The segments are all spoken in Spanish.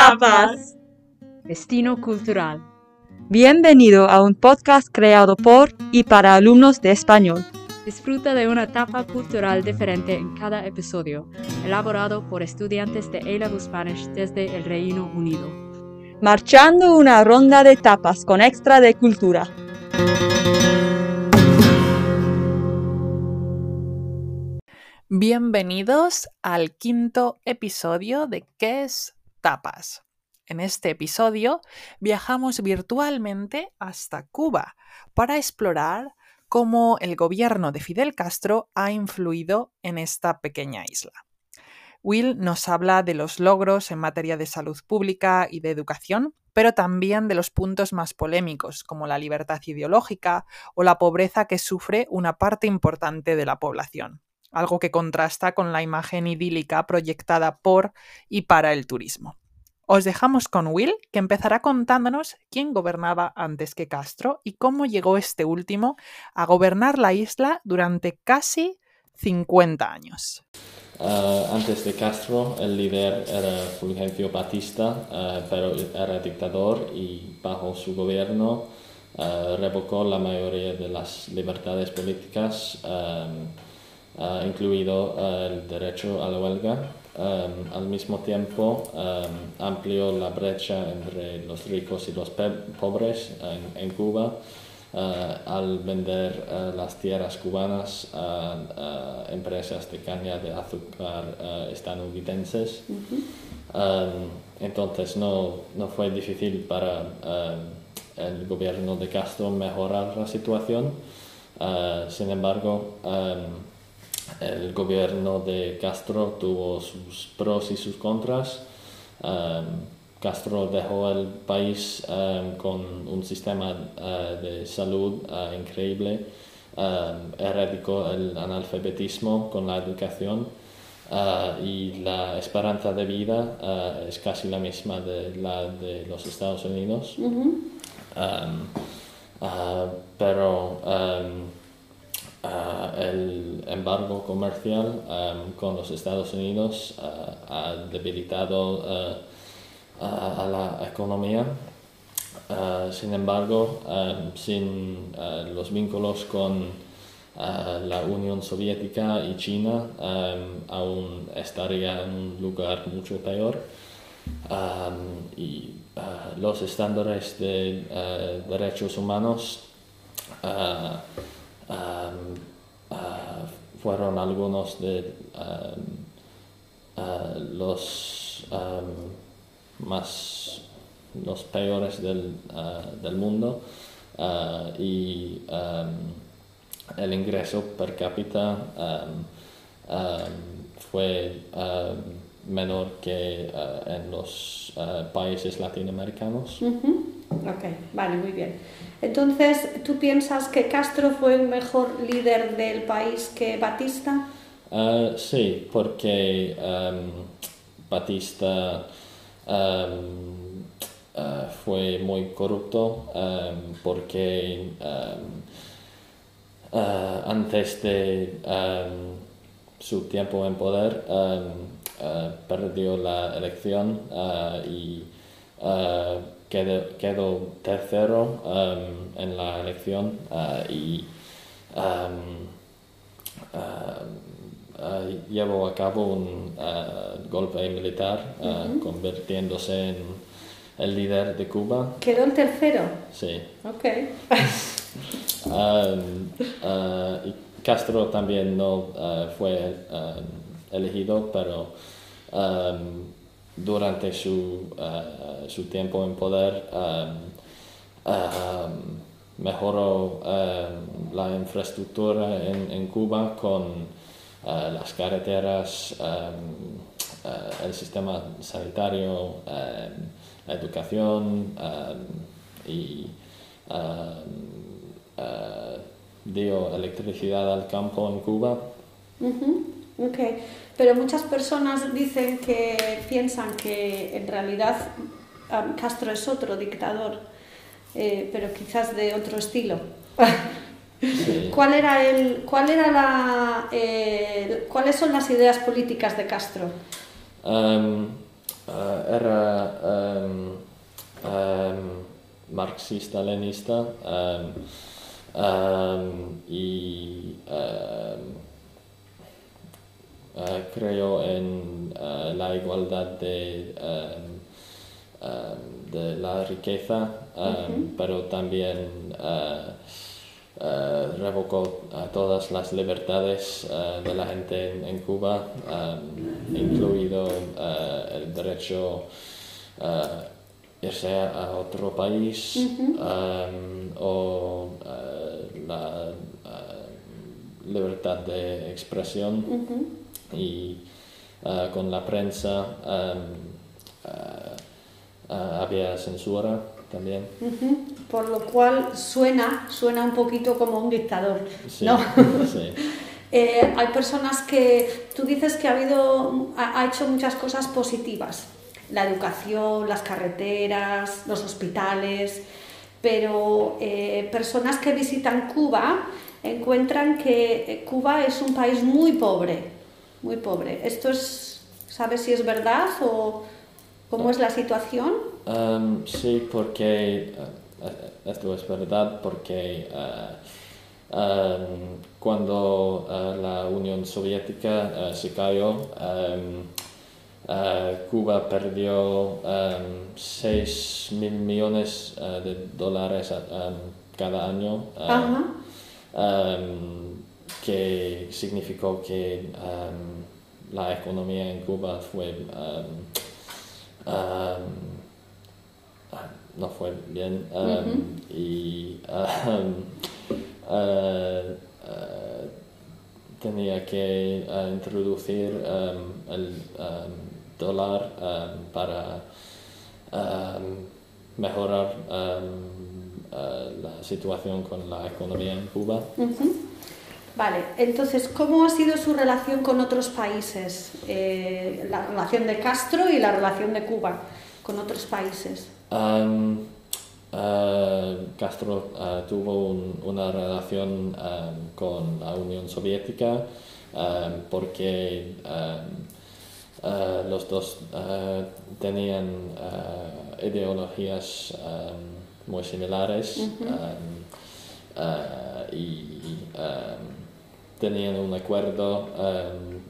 tapas. Destino Cultural. Bienvenido a un podcast creado por y para alumnos de español. Disfruta de una etapa cultural diferente en cada episodio, elaborado por estudiantes de A-Level Spanish desde el Reino Unido. Marchando una ronda de tapas con extra de cultura. Bienvenidos al quinto episodio de ¿Qué es tapas? En este episodio viajamos virtualmente hasta Cuba para explorar cómo el gobierno de Fidel Castro ha influido en esta pequeña isla. Will nos habla de los logros en materia de salud pública y de educación, pero también de los puntos más polémicos, como la libertad ideológica o la pobreza que sufre una parte importante de la población algo que contrasta con la imagen idílica proyectada por y para el turismo. Os dejamos con Will, que empezará contándonos quién gobernaba antes que Castro y cómo llegó este último a gobernar la isla durante casi 50 años. Uh, antes de Castro, el líder era Fulgencio Batista, uh, pero era dictador y bajo su gobierno uh, revocó la mayoría de las libertades políticas. Incluido eh, el derecho a la huelga. Um, al mismo tiempo, um, amplió la brecha entre los ricos y los pobres en, en Cuba uh, al vender uh, las tierras cubanas a, a, empresas de caña de azúcar uh, estadounidenses. Uh -huh. um, entonces, no, no, fue difícil para el gobierno de Castro mejorar la situación. sin embargo, el gobierno de Castro tuvo sus pros y sus contras. Um, Castro dejó el país um, con un sistema uh, de salud uh, increíble, um, erradicó el analfabetismo con la educación uh, y la esperanza de vida es casi la misma de la de los Estados Unidos. -huh. Pero Uh, el embargo comercial um, con los Estados Unidos uh, ha debilitado uh, a la economía. sin embargo, um, sin los vínculos con la Unión Soviética y China, um, aún estaría en un lugar mucho peor. y los estándares de derechos humanos Uh, fueron algunos de uh, los más los peores del, uh, del mundo y el ingreso per cápita fue menor que en los países latinoamericanos. Ok, vale, muy bien. Entonces, ¿tú piensas que Castro fue un mejor líder del país que Batista? Uh, sí, porque um, Batista um, uh, fue muy corrupto um, porque uh, antes de su tiempo en poder perdió la elección y quedó, quedó tercero um, en la elección uh, y um, uh, uh, llevó a cabo un golpe militar, -huh. convirtiéndose en el líder de Cuba. ¿Quedó el tercero? Sí. Ok. um, y Castro también no fue elegido, pero um, durante su, uh, su tiempo en poder um, um, mejoró la infraestructura en, Cuba con las carreteras, el sistema sanitario, la educación y dio electricidad al campo en Cuba. Okay. Pero muchas personas dicen que piensan que en realidad Castro es otro dictador, eh, pero quizás de otro estilo. ¿Cuál era el, cuál era la, eh, ¿Cuáles son las ideas políticas de Castro? Um, ah, era em, em, marxista-lenista em, em, y eh, creo en eh, la igualdad de, em, em, de la riqueza, em, pero también eh, revocó todas las libertades de la gente en, en Cuba, incluido el derecho a irse a otro país o la libertad de expresión y eh, con la prensa em, eh, eh, había censura también. Por lo cual suena, suena un poquito como un dictador, Sí, ¿no? sí. Eh, hay personas que tú dices que ha habido, ha, ha hecho muchas cosas positivas, la educación, las carreteras, los hospitales, pero eh, personas que visitan Cuba encuentran que eh, Cuba es un país muy pobre, muy pobre. ¿Esto es, sabes si es verdad o cómo es la situación? Um, sí, porque eh, esto es verdad, porque eh, um, cuando eh, la Unión Soviética eh, se cayó, um, eh, Cuba perdió um, 6 mil millones eh, de dólares cada año, eh, Ajá. Que significó que um, la economía en Cuba fue um, um, no fue bien um, y eh, eh, tenía que eh, introducir el dólar para mejorar eh, la situación con la economía en Cuba. Vale, entonces, ¿cómo ha sido su relación con otros países? Eh, la relación de Castro y la relación de Cuba con otros países. Um, eh, Castro eh, tuvo un- una relación um, con la Unión Soviética um, porque los dos tenían ideologías muy similares y tenían un acuerdo um,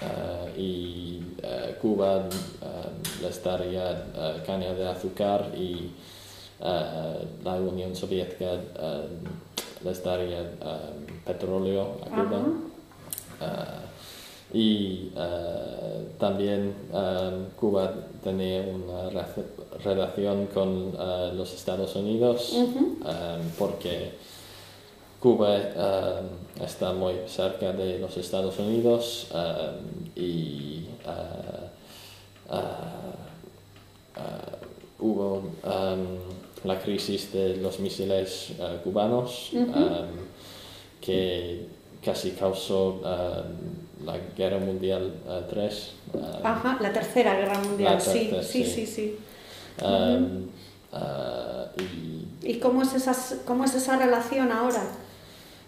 eh, y eh, Cuba eh, les daría eh, caña de azúcar y la Unión Soviética eh, les daría petróleo a Cuba. Y también Cuba tenía una re- relación con los Estados Unidos porque Cuba eh, está muy cerca de los Estados Unidos eh, y eh, eh, eh, hubo em, la crisis de los misiles cubanos em, que casi causó la Guerra Mundial 3. Ajá, la Tercera Guerra Mundial, sí, tercera, sí, sí. sí, sí. Em, y ¿Y cómo es, esas, cómo es esa relación ahora?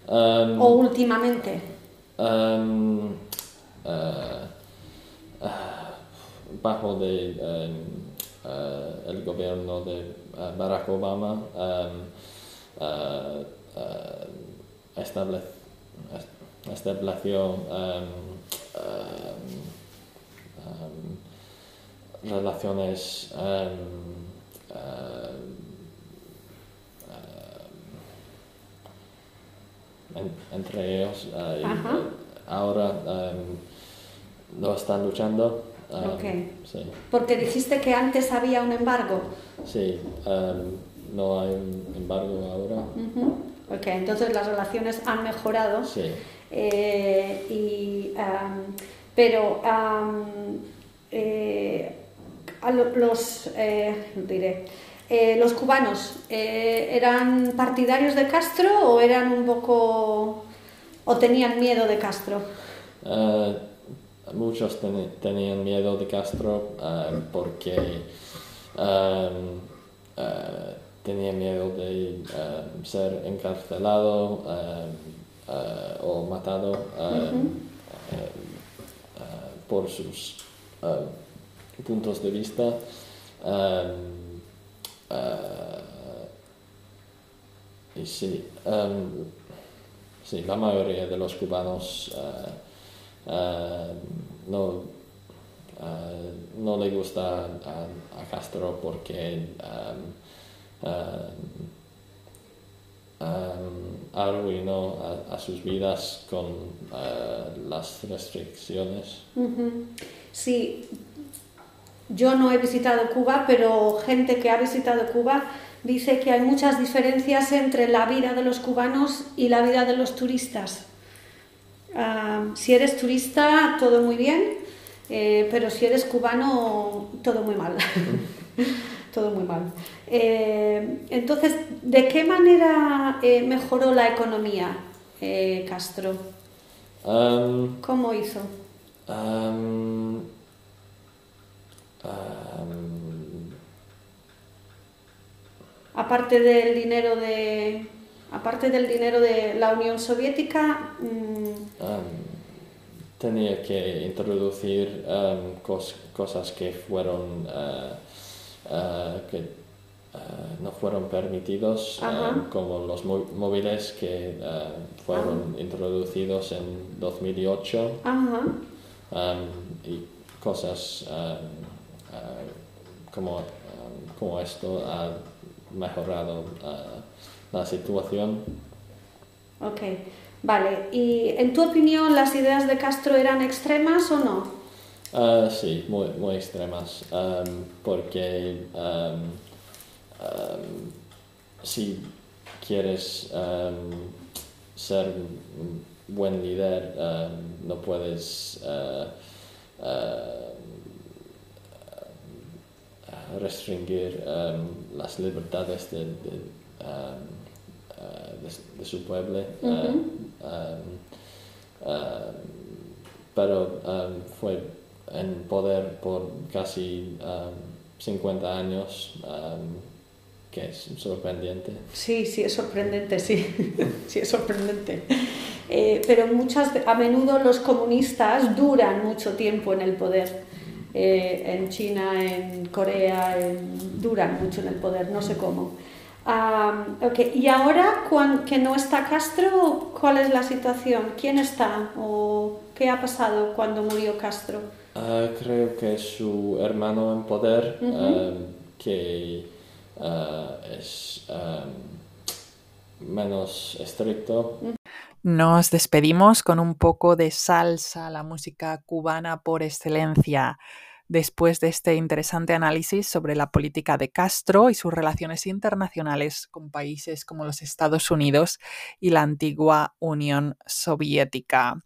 Em, ¿O últimamente? Um, uh, uh, bajo de, um, uh, el gobierno de Barack Obama um, uh, uh, estable- est- estableció relaciones um, uh, en- entre ellos uh, y, ahora um, no están luchando. um. Sí, Porque dijiste que antes había un embargo. sí um, no hay un embargo ahora. Ujú. Ok, entonces las relaciones han mejorado. Sí, Eh, y, pero eh, a lo- los, eh, diré, eh, los cubanos eh, eran partidarios de Castro o eran un poco o tenían miedo de Castro. Uh, muchos tenían miedo de Castro uh, porque um, uh, tenían miedo de ser encarcelado o matado por sus puntos de vista. Um, uh, y sí, um, sí, la mayoría de los cubanos uh, uh, no, no le gusta a, Castro porque um, um, arruinó a, sus vidas con las restricciones. Sí, yo no he visitado Cuba, pero gente que ha visitado Cuba dice que hay muchas diferencias entre la vida de los cubanos y la vida de los turistas. Ah, si eres turista, todo muy bien, eh, pero si eres cubano, todo muy mal. todo muy mal. Eh, entonces, ¿de qué manera eh, mejoró la economía Castro? Um, ¿Cómo hizo? um, um, Aparte del dinero de, aparte del dinero de la Unión Soviética, mm, um, tenía que introducir cos- cosas que fueron uh, uh, que uh, no fueron permitidos um, como los móviles que uh, fueron introducidos en 2008 ajá, um, y cosas um, uh, como, um, como esto ha mejorado uh, la situación ok, vale. ¿Y en tu opinión las ideas de Castro eran extremas o no? Ah, sí, muy, muy extremas, am, porque am, si quieres ser un buen líder, no puedes ah, restringir am, las libertades de, de, am, ah, de- de su pueblo. Am, pero fue en poder por casi um, 50 años, que es sorprendente. Sí, sí, es sorprendente, sí, sí, es sorprendente. Eh, pero muchas, a menudo los comunistas duran mucho tiempo en el poder. Eh, en China, en Corea, en- duran mucho en el poder, no sé cómo. Ah, ok, Y ahora cuan- que no está Castro, ¿cuál es la situación? ¿Quién está? ¿O qué ha pasado cuando murió Castro? Ah, creo que su hermano en poder, um, que ah, es um, menos estricto, Nos despedimos con un poco de salsa, la música cubana por excelencia, después de este interesante análisis sobre la política de Castro y sus relaciones internacionales con países como los Estados Unidos y la antigua Unión Soviética.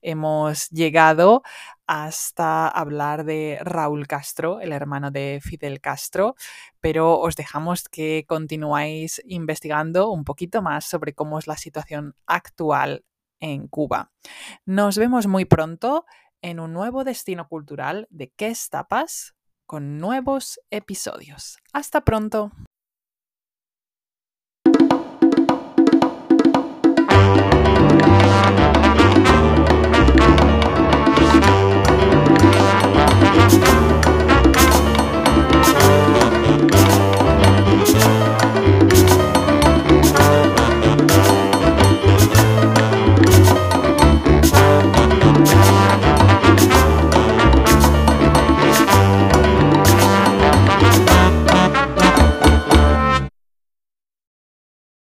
Hemos llegado hasta hablar de Raúl Castro, el hermano de Fidel Castro, pero os dejamos que continuáis investigando un poquito más sobre cómo es la situación actual en Cuba. Nos vemos muy pronto en un nuevo destino cultural de ¿Qué tapas? con nuevos episodios. Hasta pronto.